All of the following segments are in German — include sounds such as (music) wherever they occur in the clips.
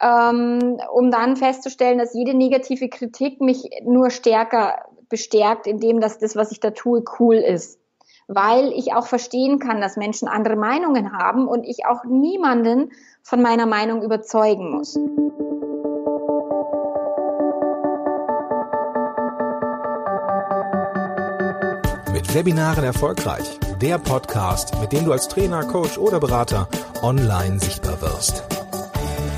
ähm, um dann festzustellen, dass jede negative Kritik mich nur stärker bestärkt, indem dass das, was ich da tue, cool ist. Weil ich auch verstehen kann, dass Menschen andere Meinungen haben und ich auch niemanden von meiner Meinung überzeugen muss. Mit Webinaren erfolgreich. Der Podcast, mit dem du als Trainer, Coach oder Berater online sichtbar wirst.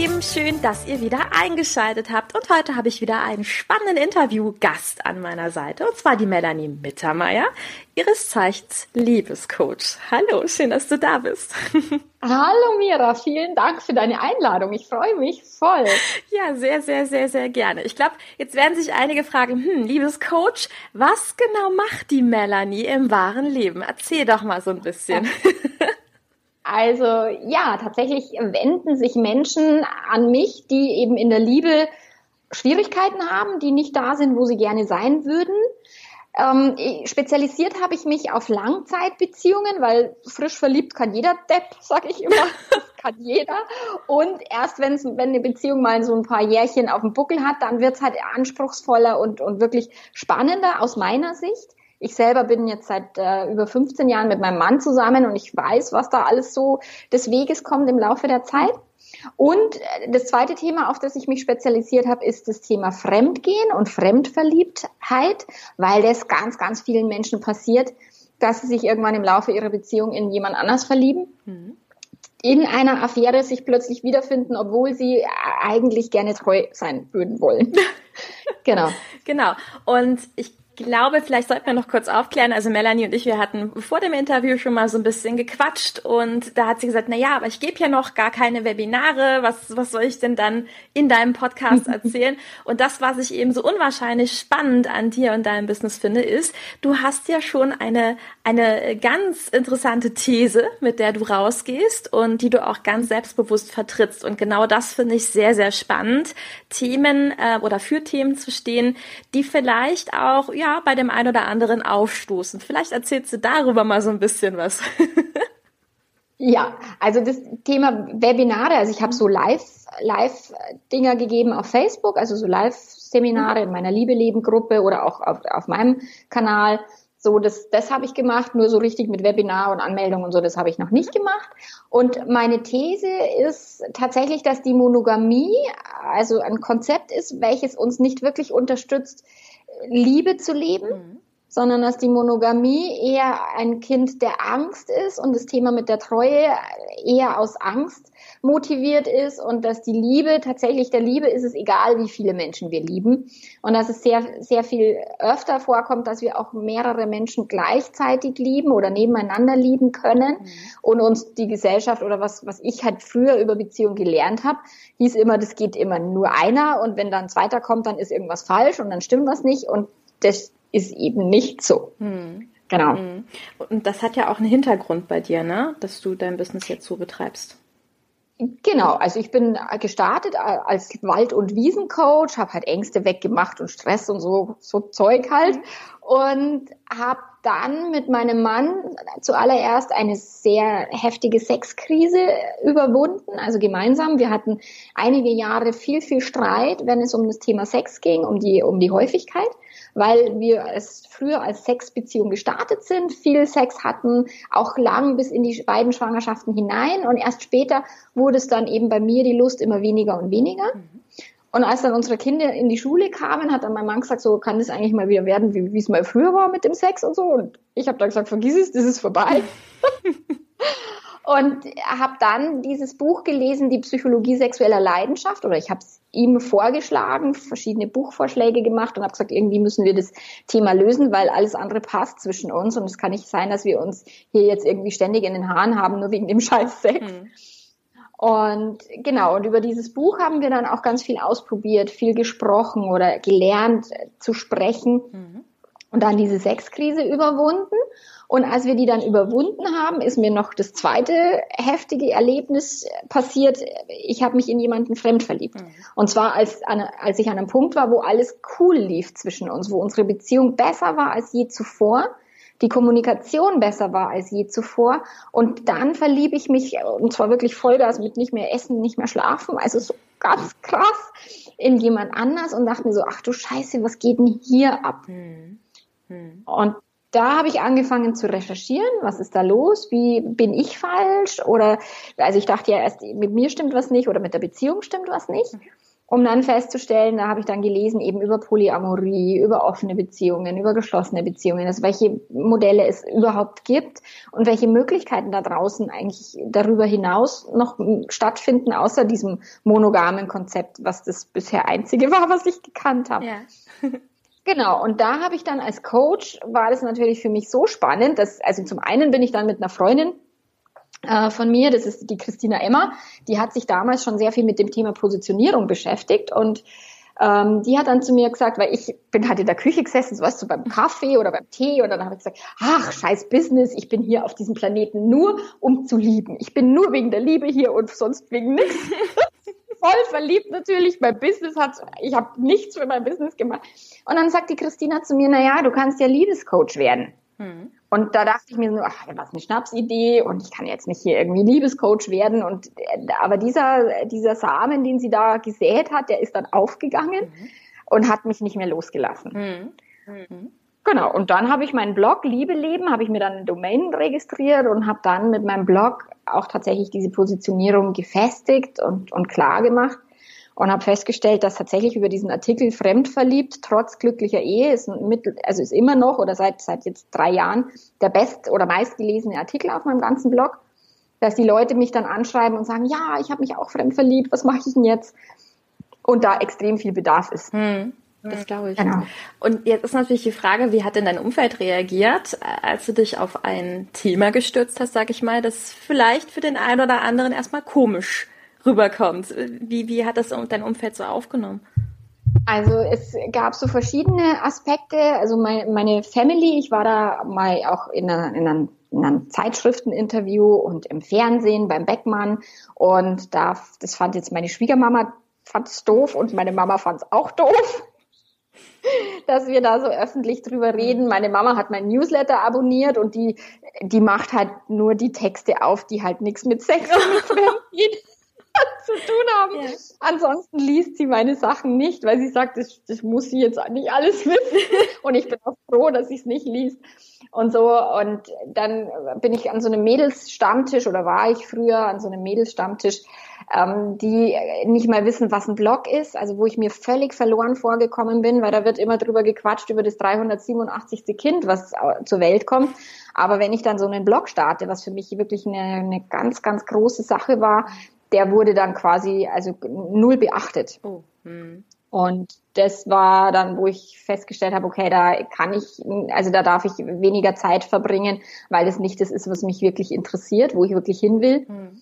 Lieben, schön, dass ihr wieder eingeschaltet habt. Und heute habe ich wieder einen spannenden Interviewgast an meiner Seite. Und zwar die Melanie Mittermeier, ihres Zeichens Liebescoach. Hallo, schön, dass du da bist. (laughs) Hallo Mira, vielen Dank für deine Einladung. Ich freue mich voll. Ja, sehr, sehr, sehr, sehr gerne. Ich glaube, jetzt werden sich einige fragen, hm, Liebescoach, was genau macht die Melanie im wahren Leben? Erzähl doch mal so ein bisschen. (laughs) Also ja, tatsächlich wenden sich Menschen an mich, die eben in der Liebe Schwierigkeiten haben, die nicht da sind, wo sie gerne sein würden. Ähm, spezialisiert habe ich mich auf Langzeitbeziehungen, weil frisch verliebt kann jeder Depp, (laughs) sag ich immer. Das kann jeder. Und erst wenn's, wenn eine Beziehung mal so ein paar Jährchen auf dem Buckel hat, dann wird's halt anspruchsvoller und, und wirklich spannender aus meiner Sicht. Ich selber bin jetzt seit äh, über 15 Jahren mit meinem Mann zusammen und ich weiß, was da alles so des Weges kommt im Laufe der Zeit. Und äh, das zweite Thema, auf das ich mich spezialisiert habe, ist das Thema Fremdgehen und Fremdverliebtheit, weil das ganz, ganz vielen Menschen passiert, dass sie sich irgendwann im Laufe ihrer Beziehung in jemand anders verlieben. Mhm. in einer Affäre sich plötzlich wiederfinden, obwohl sie eigentlich gerne treu sein würden wollen. (laughs) genau. Genau. Und ich glaube, vielleicht sollten wir noch kurz aufklären. Also Melanie und ich, wir hatten vor dem Interview schon mal so ein bisschen gequatscht und da hat sie gesagt, na ja, aber ich gebe ja noch gar keine Webinare. Was, was soll ich denn dann in deinem Podcast (laughs) erzählen? und das, was ich eben so unwahrscheinlich spannend an dir und deinem Business finde, ist, du hast ja schon eine, eine ganz interessante These, mit der du rausgehst und die du auch ganz selbstbewusst vertrittst. Und genau das finde ich sehr, sehr spannend, Themen äh, oder für Themen zu stehen, die vielleicht auch, ja, bei dem einen oder anderen aufstoßen. Vielleicht erzählst du darüber mal so ein bisschen was. (laughs) Ja, also das Thema Webinare, also ich habe so Live Live Dinger gegeben auf Facebook, also so Live Seminare in meiner Liebe Leben Gruppe oder auch auf, auf meinem Kanal. So, das, das habe ich gemacht, nur so richtig mit Webinar und Anmeldung und so, das habe ich noch nicht gemacht. Und meine These ist tatsächlich, dass die Monogamie also ein Konzept ist, welches uns nicht wirklich unterstützt, Liebe zu leben, mhm. sondern dass die Monogamie eher ein Kind der Angst ist und das Thema mit der Treue eher aus Angst motiviert ist und dass die Liebe tatsächlich der Liebe ist es egal, wie viele Menschen wir lieben und dass es sehr sehr viel öfter vorkommt, dass wir auch mehrere Menschen gleichzeitig lieben oder nebeneinander lieben können mhm. und uns die Gesellschaft oder was was ich halt früher über Beziehung gelernt habe, hieß immer, das geht immer nur einer und wenn dann ein zweiter kommt, dann ist irgendwas falsch und dann stimmt was nicht und das ist eben nicht so. Mhm. Genau. Mhm. Und das hat ja auch einen Hintergrund bei dir, ne? Dass du dein Business jetzt so betreibst. Genau, also ich bin gestartet als Wald- und Wiesencoach, habe halt Ängste weggemacht und Stress und so, so Zeug halt mhm. Und habe dann mit meinem Mann zuallererst eine sehr heftige Sexkrise überwunden, also gemeinsam. Wir hatten einige Jahre viel, viel Streit, wenn es um das Thema Sex ging, um die, um die Häufigkeit weil wir es früher als Sexbeziehung gestartet sind, viel Sex hatten, auch lang bis in die beiden Schwangerschaften hinein und erst später wurde es dann eben bei mir die Lust immer weniger und weniger. Mhm. Und als dann unsere Kinder in die Schule kamen, hat dann mein Mann gesagt, so kann das eigentlich mal wieder werden, wie es mal früher war mit dem Sex und so. Und ich habe dann gesagt, vergiss es, das ist vorbei. (laughs) und habe dann dieses Buch gelesen, die Psychologie sexueller Leidenschaft, oder ich habe es ihm vorgeschlagen, verschiedene Buchvorschläge gemacht und habe gesagt, irgendwie müssen wir das Thema lösen, weil alles andere passt zwischen uns und es kann nicht sein, dass wir uns hier jetzt irgendwie ständig in den Haaren haben, nur wegen dem (laughs) Scheiß Sex. Mhm. Und genau, und über dieses Buch haben wir dann auch ganz viel ausprobiert, viel gesprochen oder gelernt zu sprechen. Mhm. und dann diese Sexkrise überwunden. Und als wir die dann überwunden haben, ist mir noch das zweite heftige Erlebnis passiert. Ich habe mich in jemanden fremd verliebt. Mhm. Und zwar als, als ich an einem Punkt war, wo alles cool lief zwischen uns, wo unsere Beziehung besser war als je zuvor die Kommunikation besser war als je zuvor. Und dann verliebe ich mich, und zwar wirklich Vollgas mit nicht mehr essen, nicht mehr schlafen, also so ganz krass in jemand anders und dachte mir so, ach du Scheiße, was geht denn hier ab? Hm. Hm. Und da habe ich angefangen zu recherchieren, was ist da los, wie bin ich falsch oder also ich dachte ja erst mit mir stimmt was nicht oder mit der Beziehung stimmt was nicht um dann festzustellen, da habe ich dann gelesen, eben über Polyamorie, über offene Beziehungen, über geschlossene Beziehungen, also welche Modelle es überhaupt gibt und welche Möglichkeiten da draußen eigentlich darüber hinaus noch stattfinden, außer diesem monogamen Konzept, was das bisher einzige (laughs) war, was ich gekannt habe. Ja. (laughs) Genau, und da habe ich dann als Coach, war das natürlich für mich so spannend, dass, also zum einen bin ich dann mit einer Freundin von mir, das ist die Christina Emmer, die hat sich damals schon sehr viel mit dem Thema Positionierung beschäftigt und ähm, die hat dann zu mir gesagt, weil ich bin halt in der Küche gesessen, so weißt du, beim Kaffee oder beim Tee und dann habe ich gesagt, ach, scheiß Business, ich bin hier auf diesem Planeten nur, um zu lieben. Ich bin nur wegen der Liebe hier und sonst wegen nichts. (laughs) Voll verliebt natürlich. Mein Business hat, ich habe nichts für mein Business gemacht. Und dann sagt die Christina zu mir, na ja, du kannst ja Liebescoach werden. Hm. Und da dachte ich mir so, ach, was eine Schnapsidee und ich kann jetzt nicht hier irgendwie Liebescoach werden. Und äh, aber dieser, dieser Samen, den sie da gesät hat, der ist dann aufgegangen mhm. und hat mich nicht mehr losgelassen. Mhm. Mhm. Genau, und dann habe ich meinen Blog Liebe Leben, habe ich mir dann eine Domain registriert und habe dann mit meinem Blog auch tatsächlich diese Positionierung gefestigt und, und klar gemacht und habe festgestellt, dass tatsächlich über diesen Artikel Fremdverliebt trotz glücklicher Ehe ist ein Mittel, also ist immer noch oder seit seit jetzt drei Jahren der best oder meistgelesene Artikel auf meinem ganzen Blog, dass die Leute mich dann anschreiben und sagen, ja, ich habe mich auch fremdverliebt, was mache ich denn jetzt? Und da extrem viel Bedarf ist. Hm. Das glaube ich. Genau. Und jetzt ist natürlich die Frage, wie hat denn dein Umfeld reagiert, als du dich auf ein Thema gestürzt hast, sag ich mal, das vielleicht für den einen oder anderen erstmal komisch rüberkommt. Wie, wie hat das dein Umfeld so aufgenommen? Also es gab so verschiedene Aspekte. Also meine, meine Family, ich war da mal auch in einer, in einem Zeitschrifteninterview und im Fernsehen beim Beckmann und da das fand jetzt meine Schwiegermama fand es doof und meine Mama fand es auch doof, (laughs) dass wir da so öffentlich drüber reden. Meine Mama hat mein Newsletter abonniert und die die macht halt nur die Texte auf, die halt nichts mit Sex und (laughs) mit (laughs) zu tun haben. Ja. Ansonsten liest sie meine Sachen nicht, weil sie sagt, das, das muss sie jetzt nicht alles (laughs) wissen. Und ich bin auch froh, dass sie es nicht liest. Und so, und dann bin ich an so einem Mädelsstammtisch oder war ich früher an so einem Mädelsstammtisch, ähm, die nicht mal wissen, was ein Blog ist, also wo ich mir völlig verloren vorgekommen bin, weil da wird immer drüber gequatscht über das 387. Kind, was zur Welt kommt. Aber wenn ich dann so einen Blog starte, was für mich wirklich eine, eine ganz, ganz große Sache war, der wurde dann quasi also null beachtet. Oh. Hm. Und das war dann, wo ich festgestellt habe, okay, da kann ich, also da darf ich weniger Zeit verbringen, weil das nicht das ist, was mich wirklich interessiert, wo ich wirklich hin will. Hm.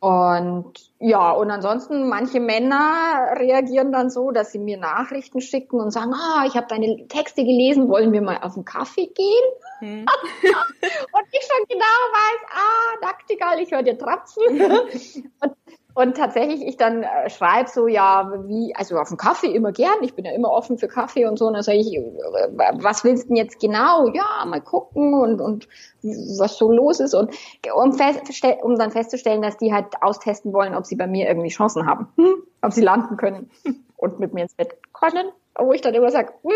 Und ja, und ansonsten manche Männer reagieren dann so, dass sie mir Nachrichten schicken und sagen, ah, ich habe deine Texte gelesen, wollen wir mal auf einen Kaffee gehen? Hm. (laughs) und ich schon genau weiß, ah, Naktigal, ich höre dir trapsen. (laughs) und und tatsächlich ich dann äh, schreibe so, ja, wie, also auf dem Kaffee immer gern, ich bin ja immer offen für Kaffee und so, und dann sage ich, äh, was willst du denn jetzt genau? Ja, mal gucken und, und was so los ist und um, fest, um dann festzustellen, dass die halt austesten wollen, ob sie bei mir irgendwie Chancen haben, hm? ob sie landen können und mit mir ins Bett können wo ich dann immer sage, hm,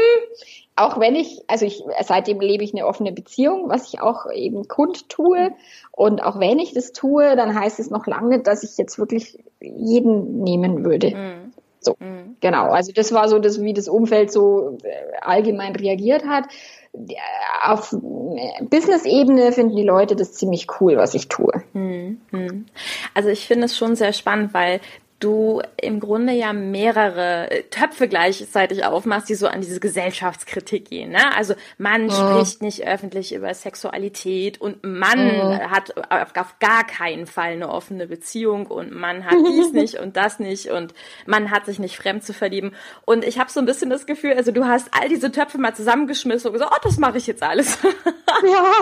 auch wenn ich, also ich, seitdem lebe ich eine offene Beziehung, was ich auch eben kund tue. Und auch wenn ich das tue, dann heißt es noch lange, dass ich jetzt wirklich jeden nehmen würde. Mhm. So, mhm. genau. Also das war so, das, wie das Umfeld so äh, allgemein reagiert hat. Auf Business-Ebene finden die Leute das ziemlich cool, was ich tue. Mhm. Also ich finde es schon sehr spannend, weil du im Grunde ja mehrere äh, Töpfe gleichzeitig aufmachst, die so an diese Gesellschaftskritik gehen. Ne? Also man oh. spricht nicht öffentlich über Sexualität und man oh. hat auf gar keinen Fall eine offene Beziehung und man hat dies (laughs) nicht und das nicht und man hat sich nicht fremd zu verlieben. Und ich habe so ein bisschen das Gefühl, also du hast all diese Töpfe mal zusammengeschmissen und gesagt, oh, das mache ich jetzt alles. (laughs) ja,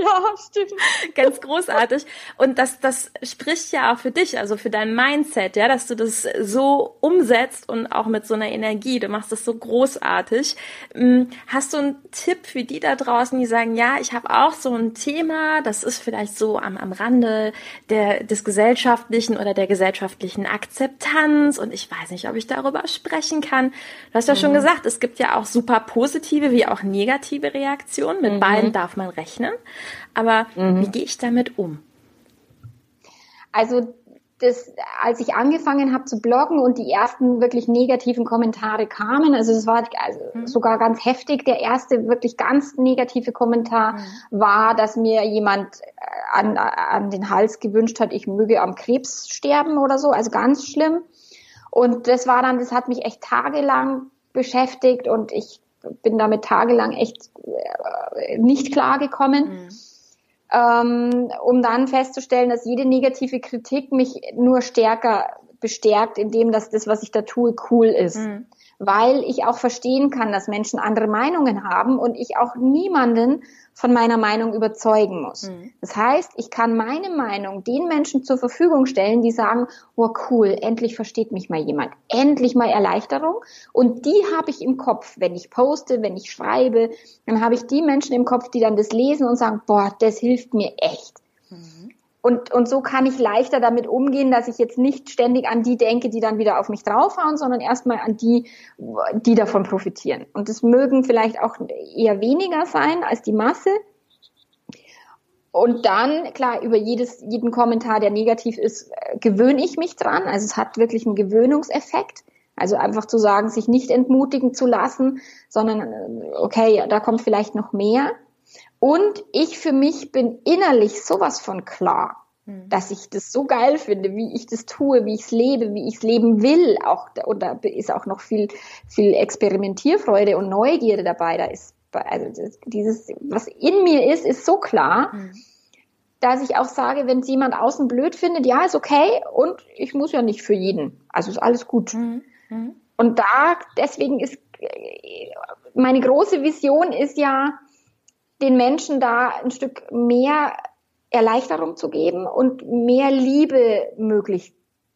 ja, stimmt. Ganz großartig. Und das, das spricht ja auch für dich, also für dein Mindset, ja, dass du das so umsetzt und auch mit so einer Energie. Du machst das so großartig. Hm, hast du einen Tipp für die da draußen, die sagen, ja, ich habe auch so ein Thema, das ist vielleicht so am, am Rande der, des gesellschaftlichen oder der gesellschaftlichen Akzeptanz und ich weiß nicht, ob ich darüber sprechen kann. Du hast ja mhm. schon gesagt, es gibt ja auch super positive wie auch negative Reaktionen. Mit mhm. beiden darf man rechnen. Aber mhm. wie gehe ich damit um? Also das, als ich angefangen habe zu bloggen und die ersten wirklich negativen Kommentare kamen, also es war also mhm. sogar ganz heftig. Der erste wirklich ganz negative Kommentar mhm. war, dass mir jemand äh, an, an den Hals gewünscht hat, ich möge am Krebs sterben oder so, also ganz schlimm. Und das war dann, das hat mich echt tagelang beschäftigt und ich bin damit tagelang echt äh, nicht klargekommen. Mhm ähm, um dann festzustellen, dass jede negative Kritik mich nur stärker bestärkt, indem dass das, was ich da tue, cool ist. Mhm weil ich auch verstehen kann, dass Menschen andere Meinungen haben und ich auch niemanden von meiner Meinung überzeugen muss. Mhm. Das heißt, ich kann meine Meinung den Menschen zur Verfügung stellen, die sagen, oh cool, endlich versteht mich mal jemand, endlich mal Erleichterung. Und die habe ich im Kopf, wenn ich poste, wenn ich schreibe, dann habe ich die Menschen im Kopf, die dann das lesen und sagen, boah, das hilft mir echt. Und, und so kann ich leichter damit umgehen, dass ich jetzt nicht ständig an die denke, die dann wieder auf mich draufhauen, sondern erstmal an die, die davon profitieren. Und es mögen vielleicht auch eher weniger sein als die Masse. Und dann, klar, über jedes, jeden Kommentar, der negativ ist, gewöhne ich mich dran. Also es hat wirklich einen Gewöhnungseffekt. Also einfach zu sagen, sich nicht entmutigen zu lassen, sondern okay, da kommt vielleicht noch mehr. Und ich für mich bin innerlich sowas von klar, mhm. dass ich das so geil finde, wie ich das tue, wie ich es lebe, wie ich es leben will. Auch, und da ist auch noch viel, viel Experimentierfreude und Neugierde dabei. Da ist, also dieses, was in mir ist, ist so klar, mhm. dass ich auch sage, wenn es jemand außen blöd findet, ja, ist okay und ich muss ja nicht für jeden. Also ist alles gut. Mhm. Und da, deswegen ist, meine große Vision ist ja, den Menschen da ein Stück mehr Erleichterung zu geben und mehr Liebe möglich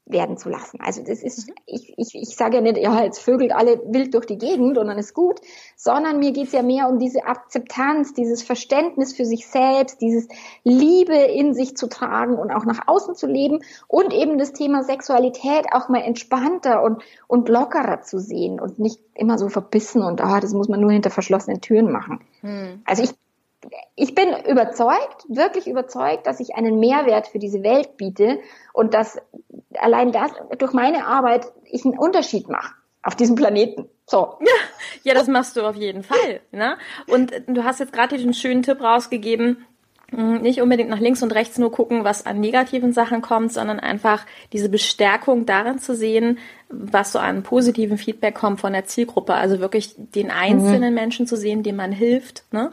werden zu lassen. Also das ist, mhm. ich, ich, ich sage ja nicht, ja, jetzt vögelt alle wild durch die Gegend und dann ist gut, sondern mir geht's ja mehr um diese Akzeptanz, dieses Verständnis für sich selbst, dieses Liebe in sich zu tragen und auch nach außen zu leben und eben das Thema Sexualität auch mal entspannter und, und lockerer zu sehen und nicht immer so verbissen und ah, das muss man nur hinter verschlossenen Türen machen. Mhm. Also ich ich bin überzeugt, wirklich überzeugt, dass ich einen Mehrwert für diese Welt biete und dass allein das durch meine Arbeit ich einen Unterschied mache auf diesem Planeten. So. Ja, das machst du auf jeden Fall. Ne? Und du hast jetzt gerade den schönen Tipp rausgegeben, hm, nicht unbedingt nach links und rechts nur gucken, was an negativen Sachen kommt, sondern einfach diese Bestärkung darin zu sehen, was so an positiven Feedback kommt von der Zielgruppe. Also wirklich den einzelnen mhm. Menschen zu sehen, dem man hilft. Ne?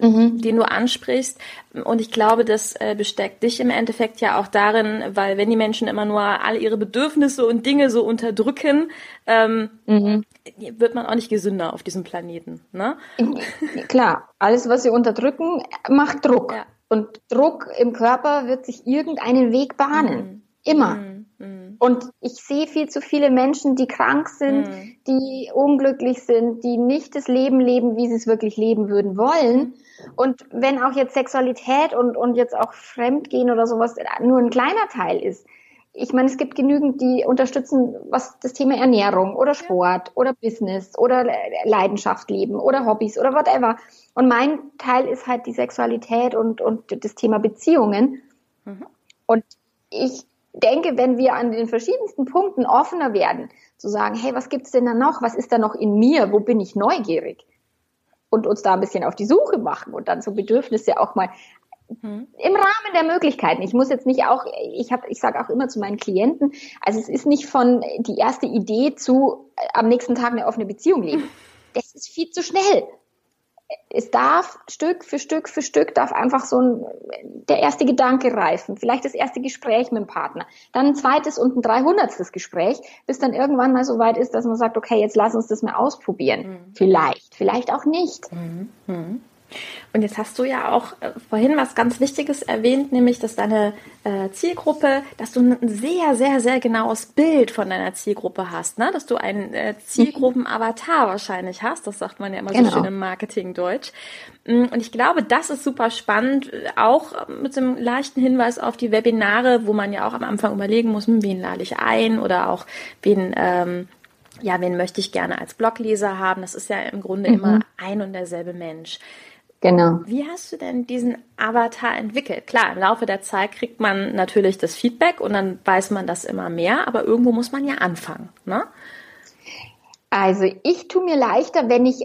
Mhm. den du ansprichst. Und ich glaube, das äh, besteckt dich im Endeffekt ja auch darin, weil wenn die Menschen immer nur alle ihre Bedürfnisse und Dinge so unterdrücken, ähm, mhm. wird man auch nicht gesünder auf diesem Planeten. Ne? Klar, alles, was sie unterdrücken, macht Druck. Ja. Und Druck im Körper wird sich irgendeinen Weg bahnen. Mhm. Immer. Und ich sehe viel zu viele Menschen, die krank sind, mhm. die unglücklich sind, die nicht das Leben leben, wie sie es wirklich leben würden wollen. Und wenn auch jetzt Sexualität und, und jetzt auch Fremdgehen oder sowas nur ein kleiner Teil ist, ich meine, es gibt genügend, die unterstützen, was das Thema Ernährung oder Sport oder Business oder Leidenschaft leben oder Hobbys oder whatever. Und mein Teil ist halt die Sexualität und, und das Thema Beziehungen. Mhm. Und ich denke, wenn wir an den verschiedensten Punkten offener werden, zu sagen, hey, was gibt's denn da noch? Was ist da noch in mir? Wo bin ich neugierig? Und uns da ein bisschen auf die Suche machen und dann so Bedürfnisse auch mal Mhm. Im Rahmen der Möglichkeiten. Ich muss jetzt nicht auch, ich habe, ich sage auch immer zu meinen Klienten, also es ist nicht von die erste Idee zu äh, am nächsten Tag eine offene Beziehung leben. (laughs) Das ist viel zu schnell. Es darf Stück für Stück für Stück darf einfach so ein, der erste Gedanke reifen, vielleicht das erste Gespräch mit dem Partner, dann ein zweites und ein dreihundertstes Gespräch, bis dann irgendwann mal so weit ist, dass man sagt, okay, jetzt lass uns das mal ausprobieren. Mhm. Vielleicht, vielleicht auch nicht. Mhm. Und jetzt hast du ja auch äh, vorhin was ganz Wichtiges erwähnt, nämlich, dass deine äh, Zielgruppe, dass du ein sehr, sehr, sehr genaues Bild von deiner Zielgruppe hast, ne? dass du einen äh, Zielgruppen-Avatar wahrscheinlich hast. Das sagt man ja immer genau. so schön im Marketing-Deutsch. Mm, und ich glaube, das ist super spannend, auch mit einem leichten Hinweis auf die Webinare, wo man ja auch am Anfang überlegen muss, hm, wen lade ich ein oder auch wen ähm, ja, wen möchte ich gerne als Blogleser haben? Das ist ja im Grunde mhm. immer ein und derselbe Mensch. Genau. Wie hast du denn diesen Avatar entwickelt? Klar, im Laufe der Zeit kriegt man natürlich das Feedback und dann weiß man das immer mehr, aber irgendwo muss man ja anfangen, ne? Also ich tue mir leichter, wenn ich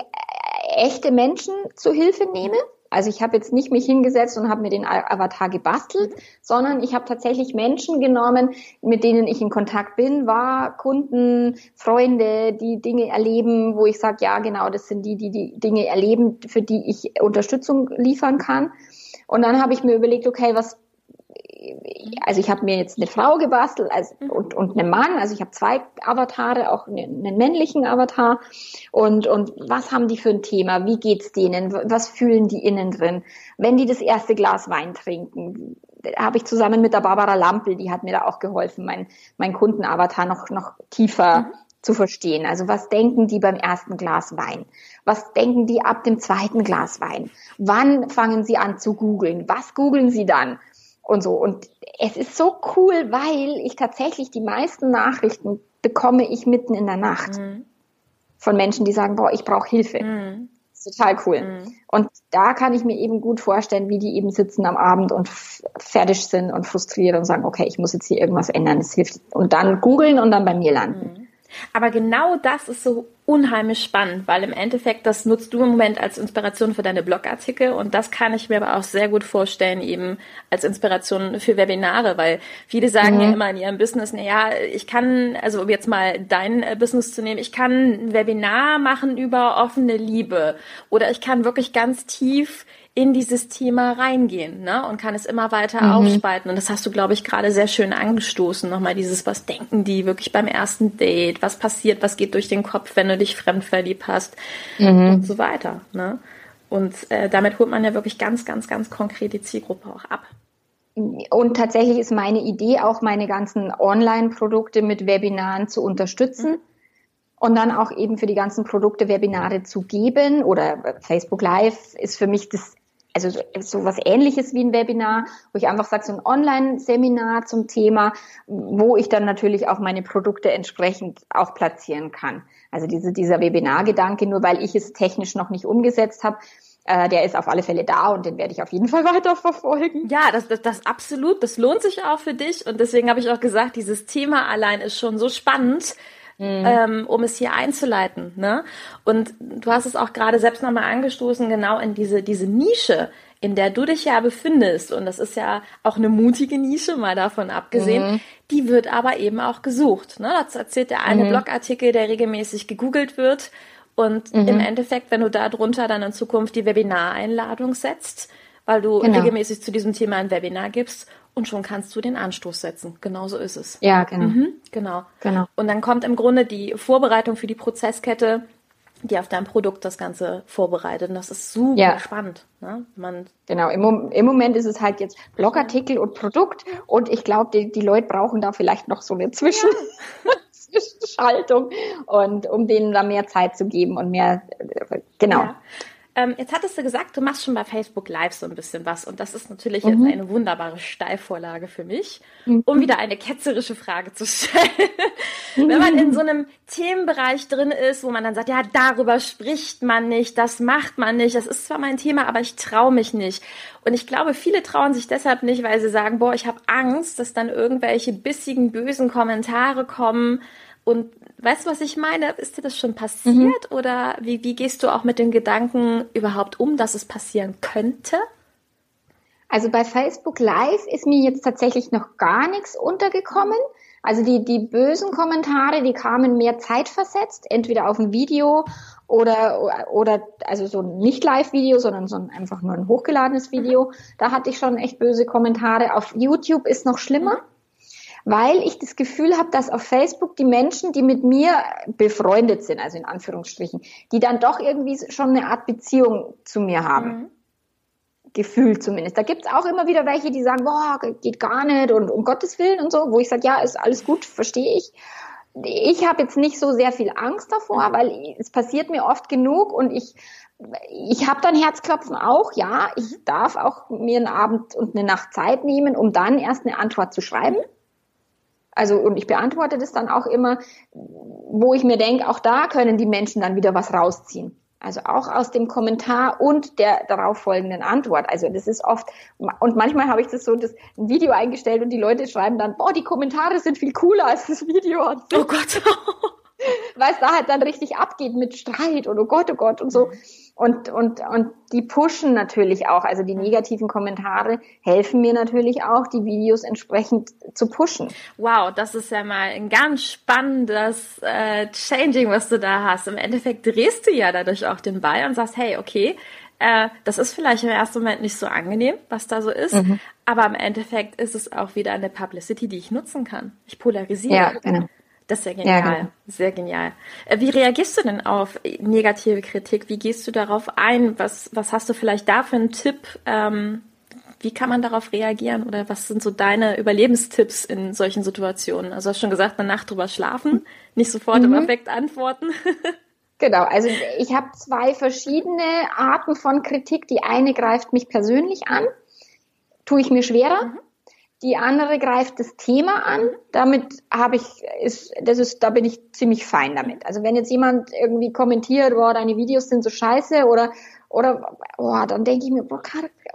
echte Menschen zu Hilfe nehme. Also ich habe jetzt nicht mich hingesetzt und habe mir den Avatar gebastelt, mhm. sondern ich habe tatsächlich Menschen genommen, mit denen ich in Kontakt bin, war Kunden, Freunde, die Dinge erleben, wo ich sage, ja genau, das sind die, die die Dinge erleben, für die ich Unterstützung liefern kann. Und dann habe ich mir überlegt, okay, was also ich habe mir jetzt eine Frau gebastelt also, und, und einen Mann, also ich habe zwei Avatare, auch einen, einen, männlichen Avatar und, und was haben die für ein Thema, wie geht's denen, was fühlen die innen drin, wenn die das erste Glas Wein trinken, habe ich zusammen mit der Barbara Lampel, die hat mir da auch geholfen, mein, mein Kundenavatar noch, noch tiefer mhm. zu verstehen. Also was denken die beim ersten Glas Wein? Was denken die ab dem zweiten Glas Wein? Wann fangen sie an zu googeln? Was googeln sie dann? Und so. Und es ist so cool, weil ich tatsächlich die meisten Nachrichten bekomme ich mitten in der Nacht mhm. von Menschen, die sagen, boah, ich brauche Hilfe. Mhm. total cool. Mhm. Und da kann ich mir eben gut vorstellen, wie die eben sitzen am Abend und fertig sind und frustriert und sagen, okay, ich muss jetzt hier irgendwas ändern, das hilft. Und dann googeln und dann bei mir landen. Aber genau das ist so unheimlich spannend, weil im Endeffekt das nutzt du im Moment als Inspiration für deine Blogartikel und das kann ich mir aber auch sehr gut vorstellen eben als Inspiration für Webinare, weil viele sagen mhm. ja immer in ihrem Business, na ja, ich kann, also um jetzt mal dein äh, Business zu nehmen, ich kann ein Webinar machen über offene Liebe oder ich kann wirklich ganz tief in dieses Thema reingehen ne? und kann es immer weiter mhm. aufspalten. Und das hast du, glaube ich, gerade sehr schön angestoßen. Nochmal dieses, was denken die wirklich beim ersten Date? Was passiert? Was geht durch den Kopf, wenn du dich fremd verliebt hast? Mhm. Und so weiter. Ne? Und äh, damit holt man ja wirklich ganz, ganz, ganz konkret die Zielgruppe auch ab. Und tatsächlich ist meine Idee auch, meine ganzen Online-Produkte mit Webinaren zu unterstützen. Mhm und dann auch eben für die ganzen Produkte Webinare zu geben oder Facebook Live ist für mich das also so was ähnliches wie ein Webinar, wo ich einfach sage, so ein Online-Seminar zum Thema, wo ich dann natürlich auch meine Produkte entsprechend auch platzieren kann. Also diese, dieser Webinar-Gedanke, nur weil ich es technisch noch nicht umgesetzt habe, äh, der ist auf alle Fälle da und den werde ich auf jeden Fall (laughs) weiter verfolgen. Ja, das, das, das absolut, das lohnt sich auch für dich und deswegen habe ich auch gesagt, dieses Thema allein ist schon so spannend, mhm. ähm, um es hier einzuleiten. Ne? Und du hast es auch gerade selbst nochmal angestoßen, genau in diese, diese Nische, in der du dich ja befindest. Und das ist ja auch eine mutige Nische, mal davon abgesehen. Mhm. Die wird aber eben auch gesucht. Ne? Das erzählt der eine mhm. Blogartikel, der regelmäßig gegoogelt wird. Und mhm. im Endeffekt, wenn du da drunter dann in Zukunft die Webinareinladung setzt, weil du genau. regelmäßig zu diesem Thema ein Webinar gibst und schon kannst du den Anstoß setzen. Genauso ist es. Ja, genau. Mhm, genau. genau. Und dann kommt im Grunde die Vorbereitung für die Prozesskette, die auf dein Produkt das Ganze vorbereitet. Und das ist super ja. spannend. Ne? Man genau, im, im, Moment ist es halt jetzt Blogartikel und Produkt und ich glaube, die, die Leute brauchen da vielleicht noch so eine Zwischen. Ja. (laughs) Zwischenschaltung und um denen da mehr Zeit zu geben und mehr genau. Ja. Ähm, jetzt hattest du gesagt, du machst schon bei Facebook Live so ein bisschen was und das ist natürlich mhm. jetzt eine wunderbare Steilvorlage für mich, mhm. um wieder eine ketzerische Frage zu stellen. (laughs) Wenn man in so einem Themenbereich drin ist, wo man dann sagt, ja, darüber spricht man nicht, das macht man nicht, das ist zwar mein Thema, aber ich traue mich nicht. Und ich glaube, viele trauen sich deshalb nicht, weil sie sagen, boah, ich habe Angst, dass dann irgendwelche bissigen, bösen Kommentare kommen und weißt du, was ich meine? Ist dir das schon passiert mhm. oder wie, wie gehst du auch mit den Gedanken überhaupt um, dass es passieren könnte? Also bei Facebook Live ist mir jetzt tatsächlich noch gar nichts untergekommen. Also die, die bösen Kommentare, die kamen mehr zeitversetzt, entweder auf ein Video oder, oder also so ein nicht Live-Video, sondern so ein, einfach nur ein hochgeladenes Video. Da hatte ich schon echt böse Kommentare. Auf YouTube ist noch schlimmer weil ich das Gefühl habe, dass auf Facebook die Menschen, die mit mir befreundet sind, also in Anführungsstrichen, die dann doch irgendwie schon eine Art Beziehung zu mir haben. Mhm. Gefühlt zumindest. Da gibt's auch immer wieder welche, die sagen, boah, geht gar nicht und um Gottes Willen und so, wo ich sage, ja, ist alles gut, verstehe ich. Ich habe jetzt nicht so sehr viel Angst davor, mhm. weil es passiert mir oft genug und ich ich habe dann Herzklopfen auch, ja, ich darf auch mir einen Abend und eine Nacht Zeit nehmen, um dann erst eine Antwort zu schreiben. Also und ich beantworte das dann auch immer, wo ich mir denke, auch da können die Menschen dann wieder was rausziehen. Also auch aus dem Kommentar und der darauf folgenden Antwort. Also das ist oft, und manchmal habe ich das so, das ein Video eingestellt und die Leute schreiben dann, boah, die Kommentare sind viel cooler als das Video. Oh Gott. (laughs) Weil es da halt dann richtig abgeht mit Streit und oh Gott, oh Gott und so. Und, und, und die pushen natürlich auch, also die negativen Kommentare helfen mir natürlich auch, die Videos entsprechend zu pushen. Wow, das ist ja mal ein ganz spannendes äh, Changing, was du da hast. Im Endeffekt drehst du ja dadurch auch den Ball und sagst, hey, okay, äh, das ist vielleicht im ersten Moment nicht so angenehm, was da so ist, mhm. aber im Endeffekt ist es auch wieder eine Publicity, die ich nutzen kann. Ich polarisiere. Ja, genau. Das ist ja genial. Ja, genau. Sehr genial. Äh, wie reagierst du denn auf negative Kritik? Wie gehst du darauf ein? Was, was hast du vielleicht da für einen Tipp? Ähm, wie kann man darauf reagieren? Oder was sind so deine Überlebenstipps in solchen Situationen? Also hast du schon gesagt, eine Nacht drüber schlafen, nicht sofort mhm. im Affekt antworten. (laughs) Genau, also ich habe zwei verschiedene Arten von Kritik. Die eine greift mich persönlich an, tue ich mir schwerer. Mhm. Die andere greift das Thema an. Damit habe ich, ist, das ist, da bin ich ziemlich fein damit. Also wenn jetzt jemand irgendwie kommentiert, boah, deine Videos sind so scheiße oder oder oh, dann denke ich mir, boah,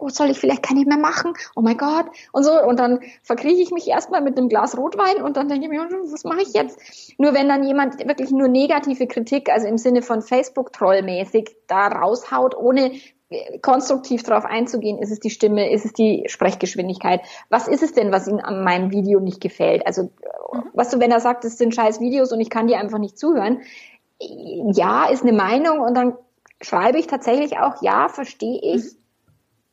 soll ich vielleicht keine mehr machen? Oh mein Gott und so und dann verkrieche ich mich erstmal mit einem Glas Rotwein und dann denke ich mir, was mache ich jetzt? Nur wenn dann jemand wirklich nur negative Kritik, also im Sinne von Facebook Trollmäßig da raushaut, ohne konstruktiv darauf einzugehen, ist es die Stimme, ist es die Sprechgeschwindigkeit? Was ist es denn, was Ihnen an meinem Video nicht gefällt? Also, mhm. was du, wenn er sagt, es sind scheiß Videos und ich kann dir einfach nicht zuhören, ja, ist eine Meinung und dann schreibe ich tatsächlich auch, ja, verstehe ich. Mhm.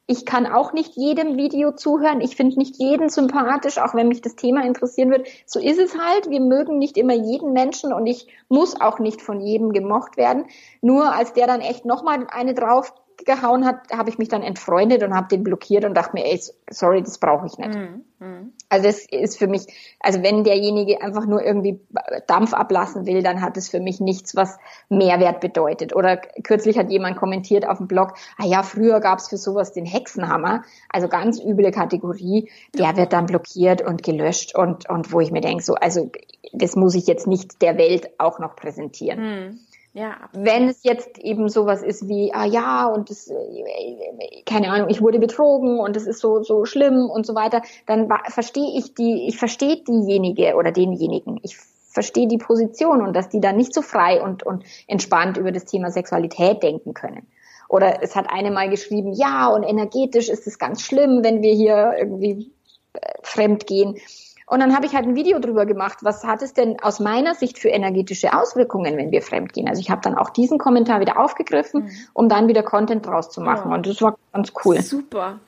Ich kann auch nicht jedem Video zuhören. Ich finde nicht jeden sympathisch, auch wenn mich das Thema interessieren wird. So ist es halt. Wir mögen nicht immer jeden Menschen und ich muss auch nicht von jedem gemocht werden. Nur als der dann echt nochmal eine drauf gehauen hat, habe ich mich dann entfreundet und habe den blockiert und dachte mir, ey, sorry, das brauche ich nicht. Mhm. mhm. Also das ist für mich, also wenn derjenige einfach nur irgendwie Dampf ablassen will, dann hat es für mich nichts, was Mehrwert bedeutet. Oder kürzlich hat jemand kommentiert auf dem Blog, ah ja, früher gab es für sowas den Hexenhammer, also ganz üble Kategorie, der wird dann blockiert und gelöscht und, und wo ich mir denke, so, also das muss ich jetzt nicht der Welt auch noch präsentieren. Mhm. Ja, absolut. Wenn es jetzt eben sowas ist wie, ah ja, und das, keine Ahnung, ich wurde betrogen und es ist so, so schlimm und so weiter, dann verstehe ich die, ich verstehe diejenige oder denjenigen. Ich verstehe die Position und dass die dann nicht so frei und, und entspannt über das Thema Sexualität denken können. Oder es hat eine mal geschrieben, ja, und energetisch ist es ganz schlimm, wenn wir hier irgendwie äh, fremd gehen. Und dann habe ich halt ein Video drüber gemacht, was hat es denn aus meiner Sicht für energetische Auswirkungen, wenn wir fremdgehen. Also ich habe dann auch diesen Kommentar wieder aufgegriffen, mhm. um dann wieder Content draus zu machen. Oh. Und das war ganz cool. Super.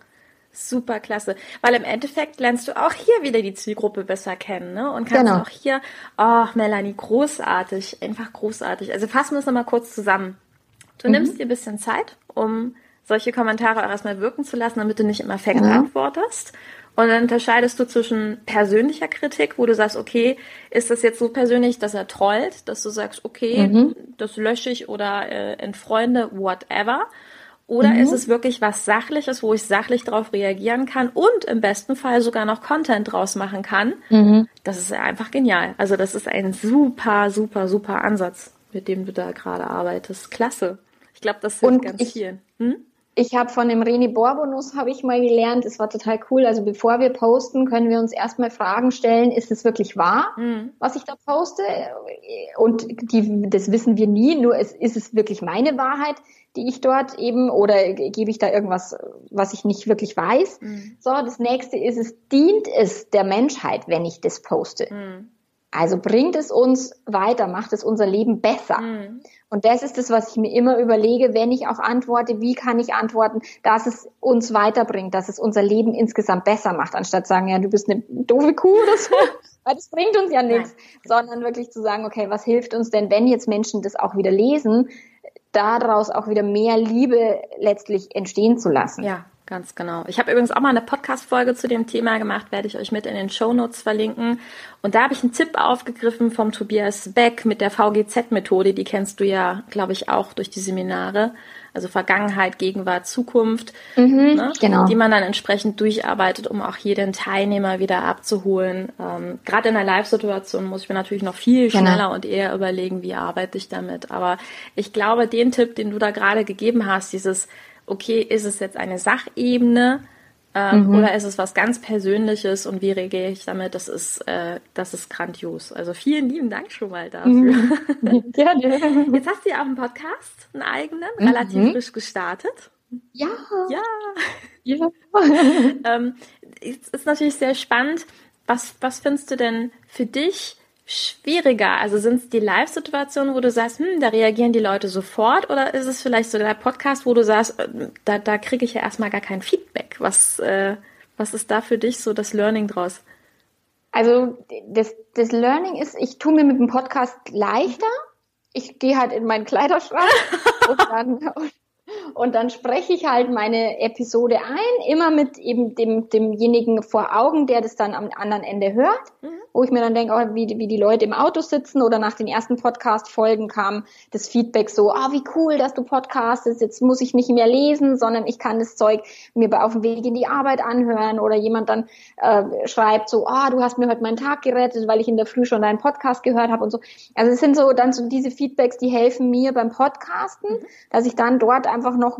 Super klasse. Weil im Endeffekt lernst du auch hier wieder die Zielgruppe besser kennen, ne? Und kannst genau. auch hier, oh, Melanie, großartig, einfach großartig. Also fassen wir es nochmal kurz zusammen. Du mhm. nimmst dir ein bisschen Zeit, um solche Kommentare auch erstmal wirken zu lassen, damit du nicht im Effekt genau. antwortest. Und dann unterscheidest du zwischen persönlicher Kritik, wo du sagst, okay, ist das jetzt so persönlich, dass er trollt, dass du sagst, okay, mhm. das lösche ich oder äh, entfreunde, whatever. Oder mhm. ist es wirklich was Sachliches, wo ich sachlich darauf reagieren kann und im besten Fall sogar noch Content draus machen kann? Mhm. Das ist einfach genial. Also das ist ein super, super, super Ansatz, mit dem du da gerade arbeitest. Klasse. Ich glaube, das hilft ganz ich, vielen. Hm? Ich habe von dem René Borbonus habe ich mal gelernt, das war total cool. Also bevor wir posten, können wir uns erstmal Fragen stellen, ist es wirklich wahr, mhm. was ich da poste? Und die, das wissen wir nie, nur es, ist es wirklich meine Wahrheit, die ich dort eben, oder gebe ich da irgendwas, was ich nicht wirklich weiß? Mhm. So, das nächste ist es, dient es der Menschheit, wenn ich das poste? Mhm. Also bringt es uns weiter, macht es unser Leben besser. Mhm. Und das ist das, was ich mir immer überlege, wenn ich auch antworte, wie kann ich antworten, dass es uns weiterbringt, dass es unser Leben insgesamt besser macht, anstatt sagen, ja, du bist eine doofe Kuh oder so. (laughs) Weil das bringt uns ja nichts, sondern wirklich zu sagen, okay, was hilft uns denn, wenn jetzt Menschen das auch wieder lesen, daraus auch wieder mehr Liebe letztlich entstehen zu lassen. Ja, Ganz genau. Ich habe übrigens auch mal eine Podcast-Folge zu dem Thema gemacht, werde ich euch mit in den Show Notes verlinken. Und da habe ich einen Tipp aufgegriffen vom Tobias Beck mit der VGZ-Methode. Die kennst du ja, glaube ich, auch durch die Seminare. Also Vergangenheit, Gegenwart, Zukunft, mhm, ne? genau. die man dann entsprechend durcharbeitet, um auch jeden Teilnehmer wieder abzuholen. Ähm, Gerade in einer Live-Situation muss ich mir natürlich noch viel genau. schneller und eher überlegen, wie arbeite ich damit. Aber ich glaube, den Tipp, den du da gerade gegeben hast, dieses okay, ist es jetzt eine Sachebene ähm, mhm. oder ist es was ganz Persönliches und wie reagiere ich damit? Das ist, äh, das ist grandios. Also vielen lieben Dank schon mal dafür. Mhm. (laughs) Gerne. Jetzt hast du ja auch einen Podcast, einen eigenen, mhm. relativ frisch gestartet. Ja. Ja. ja. (laughs) ähm, es ist natürlich sehr spannend. Was, was findest du denn für dich schwieriger? Also sind es die Live-Situationen, wo du sagst, hm, da reagieren die Leute sofort oder ist es vielleicht so der Podcast, wo du sagst, äh, da, da kriege ich ja erstmal gar kein Feedback? Was, äh, was ist da für dich so das Learning draus? Also das, das Learning ist, ich tue mir mit dem Podcast leichter. Ich gehe halt in meinen Kleiderschrank (laughs) und dann, und dann spreche ich halt meine Episode ein, immer mit eben dem, demjenigen vor Augen, der das dann am anderen Ende hört. Mhm wo ich mir dann denke, oh, wie, wie die Leute im Auto sitzen oder nach den ersten Podcast-Folgen kam das Feedback so, ah, oh, wie cool, dass du podcastest, jetzt muss ich nicht mehr lesen, sondern ich kann das Zeug mir auf dem Weg in die Arbeit anhören oder jemand dann äh, schreibt so, ah, oh, du hast mir heute meinen Tag gerettet, weil ich in der Früh schon deinen Podcast gehört habe und so. Also es sind so dann so diese Feedbacks, die helfen mir beim Podcasten, mhm. dass ich dann dort einfach noch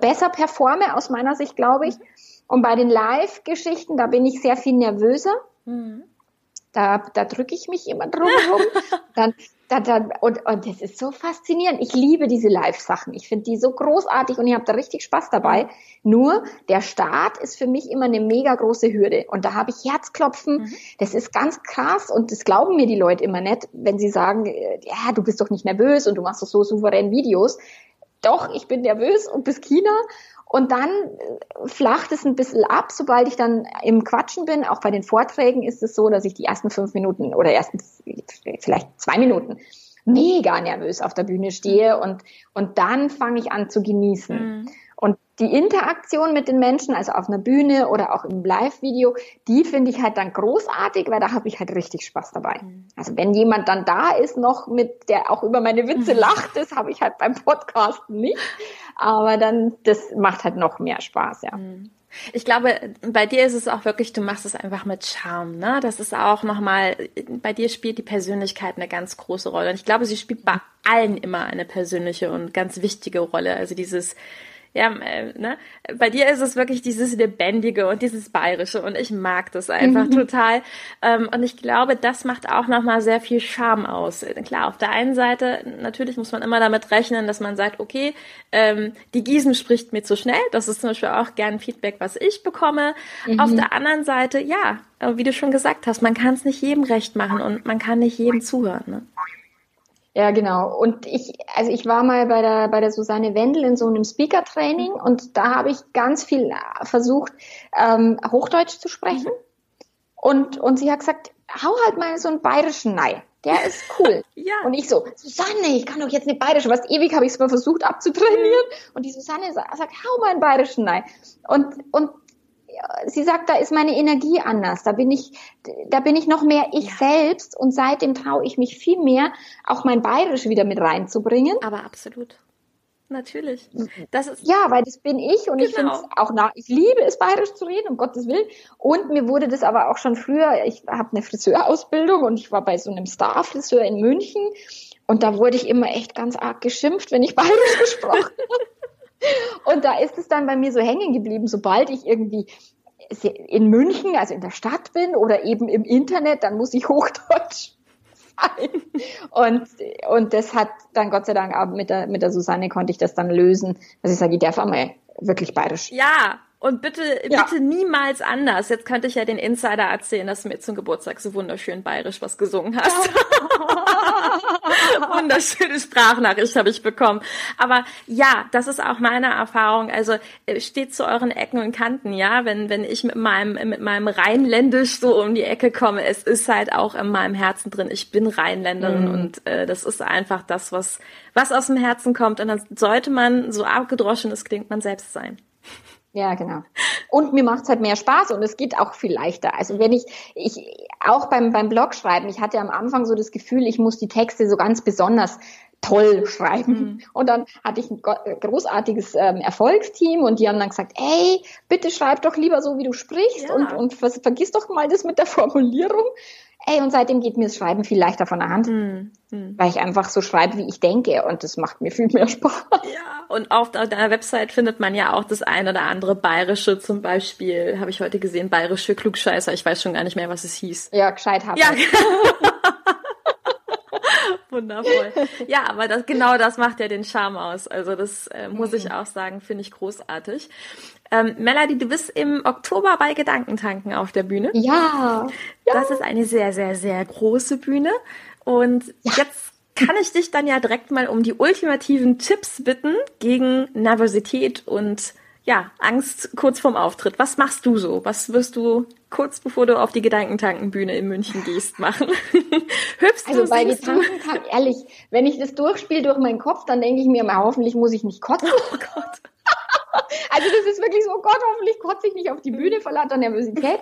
besser performe aus meiner Sicht, glaube ich. Und bei den Live-Geschichten, da bin ich sehr viel nervöser. Mhm. Da, da drücke ich mich immer drum herum. (laughs) dann, da, da, und, und das ist so faszinierend. Ich liebe diese Live-Sachen. Ich finde die so großartig und ich habe da richtig Spaß dabei. Nur der Start ist für mich immer eine mega große Hürde. Und da habe ich Herzklopfen. Mhm. Das ist ganz krass und das glauben mir die Leute immer nicht, wenn sie sagen, äh, ja, du bist doch nicht nervös und du machst doch so souverän Videos. Doch, ich bin nervös und bis China und dann äh, flacht es ein bisschen ab, sobald ich dann im Quatschen bin. Auch bei den Vorträgen ist es so, dass ich die ersten fünf Minuten oder ersten vielleicht zwei Minuten mega nervös auf der Bühne stehe und, und dann fange ich an zu genießen. Mhm. Die Interaktion mit den Menschen, also auf einer Bühne oder auch im Live-Video, die finde ich halt dann großartig, weil da habe ich halt richtig Spaß dabei. Mhm. Also wenn jemand dann da ist noch mit, der auch über meine Witze mhm. lacht, das habe ich halt beim Podcast nicht. Aber dann, das macht halt noch mehr Spaß, ja. Mhm. Ich glaube, bei dir ist es auch wirklich, du machst es einfach mit Charme, ne? Das ist auch nochmal, bei dir spielt die Persönlichkeit eine ganz große Rolle. Und ich glaube, sie spielt bei allen immer eine persönliche und ganz wichtige Rolle. Also dieses, ja, äh, ne? Bei dir ist es wirklich dieses Lebendige und dieses Bayerische und ich mag das einfach mhm. total. Ähm, und ich glaube, das macht auch nochmal sehr viel Charme aus. Klar, auf der einen Seite, natürlich muss man immer damit rechnen, dass man sagt, okay, ähm, die Gießen spricht mir zu schnell. Das ist zum Beispiel auch gern Feedback, was ich bekomme. Mhm. Auf der anderen Seite, ja, wie du schon gesagt hast, man kann es nicht jedem recht machen und man kann nicht jedem zuhören. Ne? Ja, genau. Und ich, also ich war mal bei der, bei der Susanne Wendel in so einem Speaker-Training und da habe ich ganz viel versucht, ähm, Hochdeutsch zu sprechen. Und, und sie hat gesagt, hau halt mal so einen bayerischen Nei. Der ist cool. (laughs) ja. Und ich so, Susanne, ich kann doch jetzt nicht bayerische. Was ewig habe ich es mal versucht abzutrainieren. Und die Susanne sagt, hau mal einen bayerischen Nei. Und, und sie sagt, da ist meine Energie anders. Da bin ich, da bin ich noch mehr ich ja. selbst und seitdem traue ich mich viel mehr, auch mein Bayerisch wieder mit reinzubringen. Aber absolut. Natürlich. Das ist ja, weil das bin ich und genau. ich finde es auch nach, ich liebe es bayerisch zu reden, um Gottes Willen. Und mir wurde das aber auch schon früher, ich habe eine Friseurausbildung und ich war bei so einem Star-Friseur in München und da wurde ich immer echt ganz arg geschimpft, wenn ich bayerisch gesprochen (laughs) habe. Und da ist es dann bei mir so hängen geblieben, sobald ich irgendwie in München, also in der Stadt bin oder eben im Internet, dann muss ich (laughs) Hochdeutsch sein. Und, und das hat dann Gott sei Dank auch mit der, mit der Susanne konnte ich das dann lösen, dass ich sage, ich darf einmal wirklich bayerisch. Ja, und bitte, ja. bitte niemals anders. Jetzt könnte ich ja den Insider erzählen, dass du mir zum Geburtstag so wunderschön bayerisch was gesungen hast. (laughs) Wunderschöne Sprachnachricht habe ich bekommen. Aber ja, das ist auch meine Erfahrung. Also äh, steht zu euren Ecken und Kanten, ja. Wenn, wenn ich mit meinem, mit meinem Rheinländisch so um die Ecke komme, es ist halt auch in meinem Herzen drin. Ich bin Rheinländerin mhm. und äh, das ist einfach das, was, was aus dem Herzen kommt. Und dann sollte man, so abgedroschen es klingt, man selbst sein. Ja, genau. Und mir macht's halt mehr Spaß und es geht auch viel leichter. Also wenn ich, ich auch beim, beim Blog schreiben, ich hatte am Anfang so das Gefühl, ich muss die Texte so ganz besonders toll schreiben. Mhm. Und dann hatte ich ein großartiges ähm, Erfolgsteam und die haben dann gesagt, ey, bitte schreib doch lieber so, wie du sprichst ja. und, und vergiss doch mal das mit der (laughs) Formulierung. Ey, und seitdem geht mir das Schreiben viel leichter von der Hand, mhm. weil ich einfach so schreibe, wie ich denke und das macht mir viel mehr (laughs) Spaß. Ja, und auf deiner Website findet man ja auch das eine oder andere Bayerische, zum Beispiel, habe ich heute gesehen, Bayerische Klugscheißer, ich weiß schon gar nicht mehr, was es hieß. Ja, gescheit haben. Ja. (laughs) Wundervoll. Ja, aber das, genau das macht ja den Charme aus. Also das äh, muss ich mhm. auch sagen, finde ich großartig. Ähm, Melody, du bist im Oktober bei Gedankentanken auf der Bühne. Ja. Das ist eine sehr, sehr, sehr große Bühne. Und ja. jetzt kann ich dich dann ja direkt mal um die ultimativen Tipps bitten gegen Nervosität und ja, Angst kurz vorm Auftritt. Was machst du so? Was wirst du kurz bevor du auf die Gedankentankenbühne in München gehst machen? (laughs) Hüpfst also du? Bei Gedankentanken, ehrlich, wenn ich das durchspiele durch meinen Kopf, dann denke ich mir mal, hoffentlich muss ich nicht kotzen. Oh Gott. (laughs) also das ist wirklich so, oh Gott, hoffentlich kotze ich nicht auf die Bühne vor lauter Nervosität.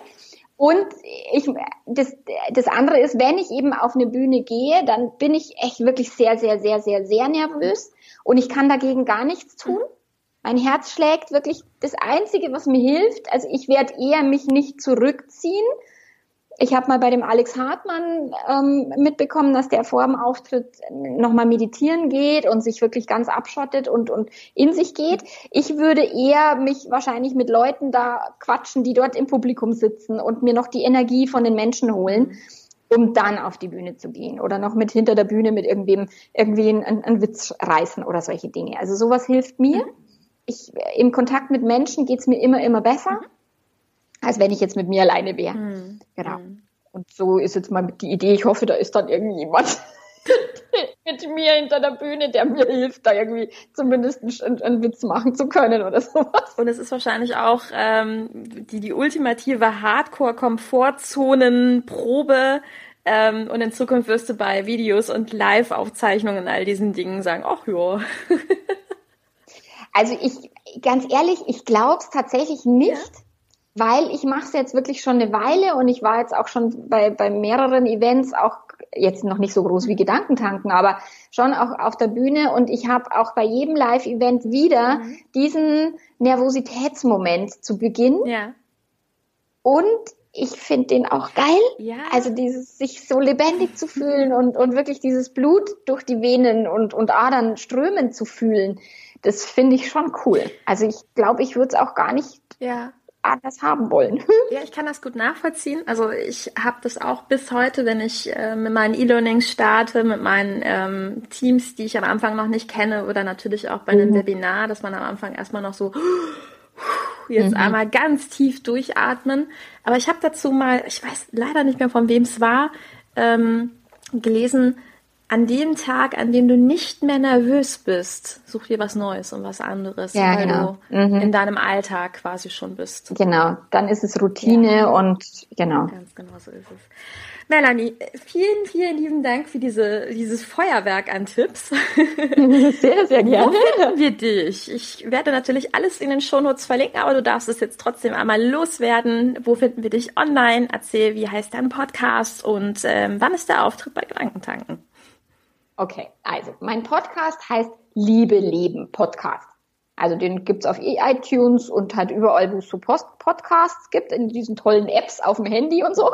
Und ich, das, das andere ist, wenn ich eben auf eine Bühne gehe, dann bin ich echt wirklich sehr, sehr, sehr, sehr, sehr nervös und ich kann dagegen gar nichts tun. Mein Herz schlägt wirklich das Einzige, was mir hilft. Also ich werde eher mich nicht zurückziehen. Ich habe mal bei dem Alex Hartmann ähm, mitbekommen, dass der vor dem Auftritt nochmal meditieren geht und sich wirklich ganz abschottet und, und in sich geht. Ich würde eher mich wahrscheinlich mit Leuten da quatschen, die dort im Publikum sitzen und mir noch die Energie von den Menschen holen um dann auf die Bühne zu gehen oder noch mit hinter der Bühne mit irgendwem irgendwie einen, einen Witz reißen oder solche Dinge. Also sowas hilft mir. Mhm ich, im Kontakt mit Menschen geht's mir immer, immer besser, mhm. als wenn ich jetzt mit mir alleine wäre. Mhm. Genau. Mhm. Und so ist jetzt mal die Idee. Ich hoffe, da ist dann irgendjemand (laughs) mit mir hinter der Bühne, der mir hilft, da irgendwie zumindest einen, einen Witz machen zu können oder sowas. Und es ist wahrscheinlich auch ähm, die, die ultimative Hardcore-Komfortzonen-Probe. Ähm, und in Zukunft wirst du bei Videos und Live-Aufzeichnungen all diesen Dingen sagen, ach ja. (laughs) Also ich, ganz ehrlich, ich glaube es tatsächlich nicht. Ja weil ich mache es jetzt wirklich schon eine Weile und ich war jetzt auch schon bei, bei mehreren Events, auch jetzt noch nicht so groß wie Gedankentanken, aber schon auch auf der Bühne und ich habe auch bei jedem Live-Event wieder mhm. diesen Nervositätsmoment zu Beginn. Ja. Und ich finde den auch geil. Ja. Also dieses sich so lebendig zu fühlen und, und wirklich dieses Blut durch die Venen und, und Adern strömen zu fühlen das finde ich schon cool. Also ich glaube, ich würde es auch gar nicht ja. anders haben wollen. (laughs) Ja, ich kann das gut nachvollziehen. Also ich habe das auch bis heute, wenn ich äh, mit meinen E-Learnings starte, mit meinen ähm, Teams, die ich am Anfang noch nicht kenne oder natürlich auch bei einem mhm. Webinar, dass man am Anfang erstmal noch so (gasps) jetzt mhm. einmal ganz tief durchatmen. Aber ich habe dazu mal, ich weiß leider nicht mehr von wem es war, ähm, gelesen, an dem Tag, an dem du nicht mehr nervös bist, such dir was Neues und was anderes, ja, weil genau. du mhm. in deinem Alltag quasi schon bist. Genau, dann ist es Routine ja. und genau. Ganz genau so ist es. Melanie, vielen, vielen lieben Dank für diese, dieses Feuerwerk an Tipps. (laughs) Sehr, sehr gerne. Wo finden wir dich? Ich werde natürlich alles in den Shownotes verlinken, aber du darfst es jetzt trotzdem einmal loswerden. Wo finden wir dich online? Erzähl, wie heißt dein Podcast und ähm, wann ist der Auftritt bei Gedankentanken? Okay, also mein Podcast heißt Liebe Leben Podcast. Also den gibt's auf iTunes und halt überall, wo es so Post Podcasts gibt, in diesen tollen Apps auf dem Handy und so.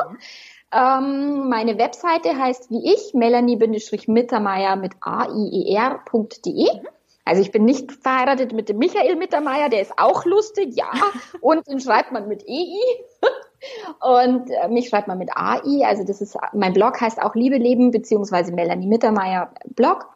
Ähm, meine Webseite heißt wie ich, Melanie-Mittermeier mit a i e. Mhm. Also ich bin nicht verheiratet mit dem Michael Mittermeier, der ist auch lustig, ja. (laughs) Und den schreibt man mit EI. Und äh, mich schreibt man mit AI. Also das ist, mein Blog heißt auch Liebe Leben, beziehungsweise Melanie Mittermeier Blog.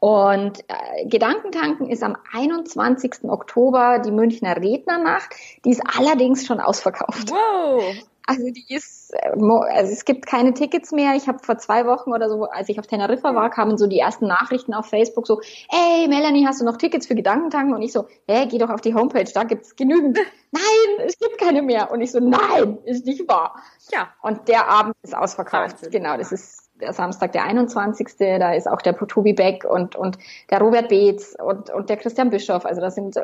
Und äh, Gedankentanken ist am 21. Oktober die Münchner Rednernacht. Die ist allerdings schon ausverkauft. Wow. Also die ist, äh, also es gibt keine Tickets mehr. Ich habe vor zwei Wochen oder so, als ich auf Teneriffa war, kamen so die ersten Nachrichten auf Facebook so, hey Melanie, hast du noch Tickets für Gedankentanken? Und ich so, hä, geh doch auf die Homepage, da gibt's genügend. (laughs) nein, es gibt keine mehr. Und ich so, nein, ist nicht wahr. Ja. Und der Abend ist ausverkauft. Wahnsinn. Genau, das ist der Samstag, der 21. Da ist auch der Tobi Beck und, und der Robert Beetz und, und der Christian Bischoff. Also das sind,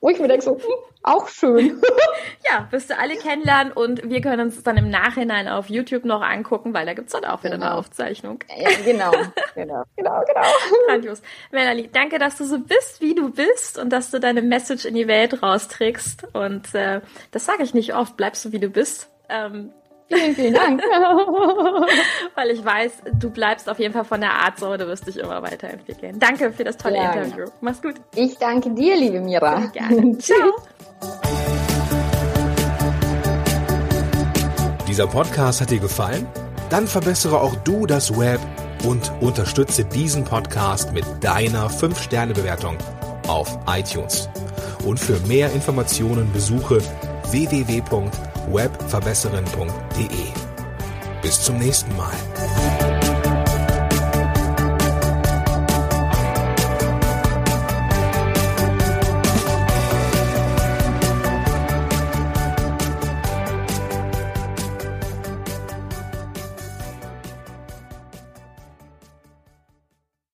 wo ich mir denke, so, hm, auch schön. (laughs) ja, wirst du alle kennenlernen und wir können uns dann im Nachhinein auf YouTube noch angucken, weil da gibt's dann auch wieder genau. eine Aufzeichnung. Ja, genau, genau, genau, genau. (laughs) Grandios. Melanie, danke, dass du so bist, wie du bist und dass du deine Message in die Welt rausträgst. Und äh, das sage ich nicht oft, bleibst du, wie du bist. Ähm, Vielen, vielen Dank. (laughs) Weil ich weiß, du bleibst auf jeden Fall von der Art so, du wirst dich immer weiterentwickeln. Danke für das tolle ja, Interview. Mach's gut. Ich danke dir, liebe Mira. Sehr gerne. (laughs) Ciao. Dieser Podcast hat dir gefallen? Dann verbessere auch du das Web und unterstütze diesen Podcast mit deiner 5-Sterne-Bewertung auf iTunes. Und für mehr Informationen besuche www webverbesserin.de. Bis zum nächsten Mal.